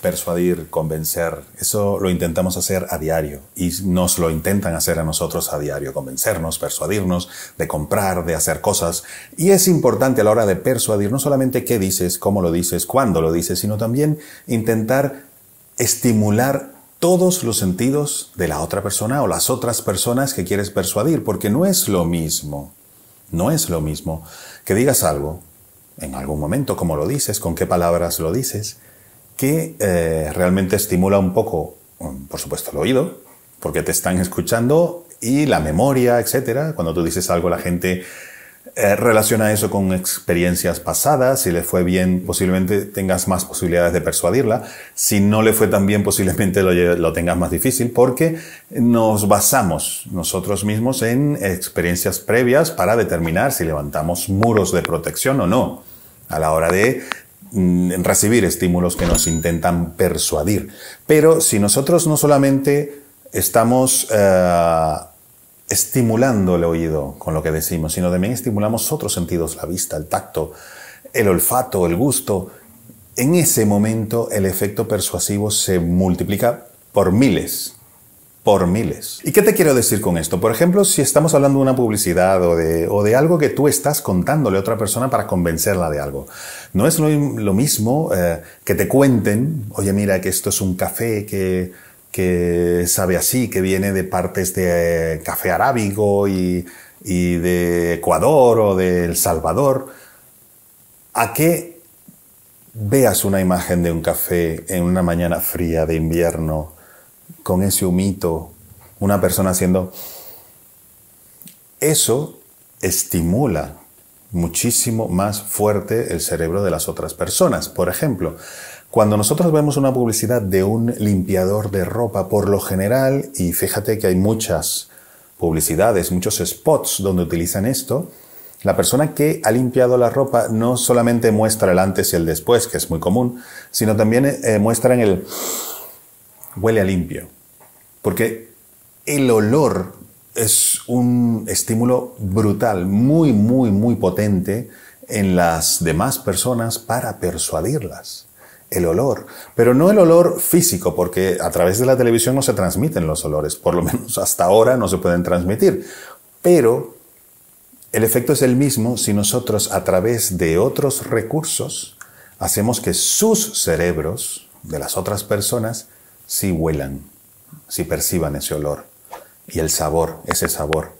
persuadir, convencer, eso lo intentamos hacer a diario y nos lo intentan hacer a nosotros a diario, convencernos, persuadirnos, de comprar, de hacer cosas. Y es importante a la hora de persuadir no solamente qué dices, cómo lo dices, cuándo lo dices, sino también intentar estimular todos los sentidos de la otra persona o las otras personas que quieres persuadir, porque no es lo mismo, no es lo mismo que digas algo en algún momento, cómo lo dices, con qué palabras lo dices, que eh, realmente estimula un poco, mm, por supuesto, el oído, porque te están escuchando y la memoria, etcétera. Cuando tú dices algo, la gente eh, relaciona eso con experiencias pasadas. Si le fue bien, posiblemente tengas más posibilidades de persuadirla. Si no le fue tan bien, posiblemente lo, tengas más difícil porque nos basamos nosotros mismos en experiencias previas para determinar si levantamos muros de protección o no a la hora de recibir estímulos que nos intentan persuadir. Pero si nosotros no solamente estamos eh, estimulando el oído con lo que decimos, sino también estimulamos otros sentidos, la vista, el tacto, el olfato, el gusto, en ese momento el efecto persuasivo se multiplica por miles por miles. ¿Y qué te quiero decir con esto? Por ejemplo, si estamos hablando de una publicidad o de, algo que tú estás contándole a otra persona para convencerla de algo. No es lo, mismo eh, que te cuenten, oye mira que esto es un café que, que sabe así, que viene de partes de café arábigo y, y de Ecuador o de El Salvador, a que veas una imagen de un café en una mañana fría de invierno con ese humito, una persona haciendo... Eso estimula muchísimo más fuerte el cerebro de las otras personas. Por ejemplo, cuando nosotros vemos una publicidad de un limpiador de ropa, por lo general, y fíjate que hay muchas publicidades, muchos spots donde utilizan esto, la persona que ha limpiado la ropa no solamente muestra el antes y el después, que es muy común, sino también eh, muestra en el huele a limpio. Porque el olor es un estímulo brutal, muy, muy, muy potente en las demás personas para persuadirlas. El olor. Pero no el olor físico, porque a través de la televisión no se transmiten los olores, por lo menos hasta ahora no se pueden transmitir. Pero el efecto es el mismo si nosotros a través de otros recursos hacemos que sus cerebros de las otras personas sí huelan si perciban ese olor y el sabor, ese sabor,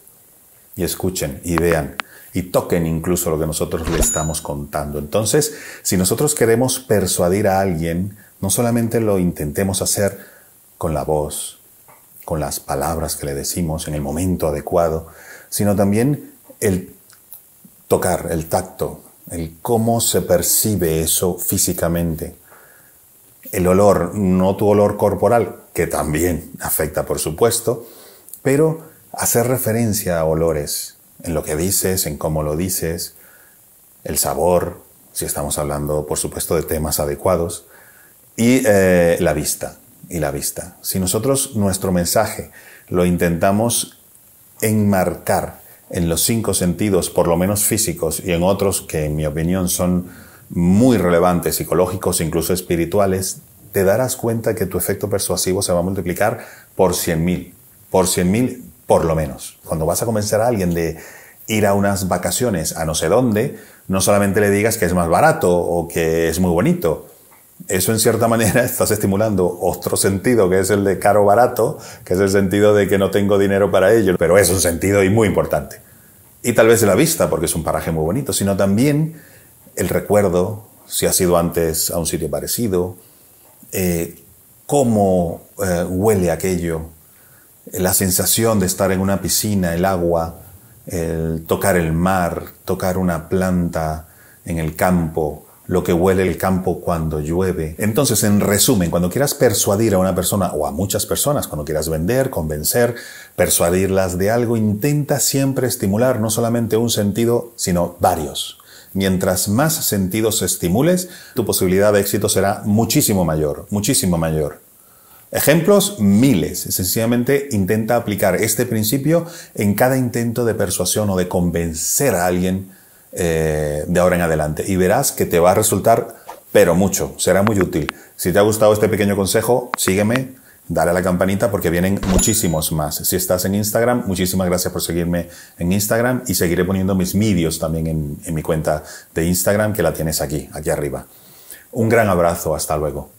y escuchen y vean y toquen incluso lo que nosotros le estamos contando. Entonces, si nosotros queremos persuadir a alguien, no solamente lo intentemos hacer con la voz, con las palabras que le decimos en el momento adecuado, sino también el tocar, el tacto, el cómo se percibe eso físicamente. El olor, no tu olor corporal, que también afecta por supuesto, pero hacer referencia a olores en lo que dices, en cómo lo dices, el sabor, si estamos hablando por supuesto de temas adecuados, y eh, la vista, y la vista. Si nosotros nuestro mensaje lo intentamos enmarcar en los cinco sentidos, por lo menos físicos, y en otros que en mi opinión son muy relevantes, psicológicos, incluso espirituales, te darás cuenta que tu efecto persuasivo se va a multiplicar por 100.000, por 100.000 por lo menos. Cuando vas a convencer a alguien de ir a unas vacaciones a no sé dónde, no solamente le digas que es más barato o que es muy bonito. Eso en cierta manera estás estimulando otro sentido que es el de caro barato, que es el sentido de que no tengo dinero para ello, pero es un sentido y muy importante. Y tal vez la vista, porque es un paraje muy bonito, sino también el recuerdo, si has ido antes a un sitio parecido, eh, cómo eh, huele aquello, la sensación de estar en una piscina, el agua, el tocar el mar, tocar una planta en el campo, lo que huele el campo cuando llueve. Entonces, en resumen, cuando quieras persuadir a una persona o a muchas personas, cuando quieras vender, convencer, persuadirlas de algo, intenta siempre estimular no solamente un sentido, sino varios. Mientras más sentidos estimules, tu posibilidad de éxito será muchísimo mayor, muchísimo mayor. Ejemplos, miles. Sencillamente intenta aplicar este principio en cada intento de persuasión o de convencer a alguien eh, de ahora en adelante. Y verás que te va a resultar pero mucho, será muy útil. Si te ha gustado este pequeño consejo, sígueme, dale a la campanita porque vienen muchísimos más. Si estás en Instagram, muchísimas gracias por seguirme en Instagram y seguiré poniendo mis vídeos también en, en mi cuenta de Instagram que la tienes aquí, aquí arriba. Un gran abrazo, hasta luego.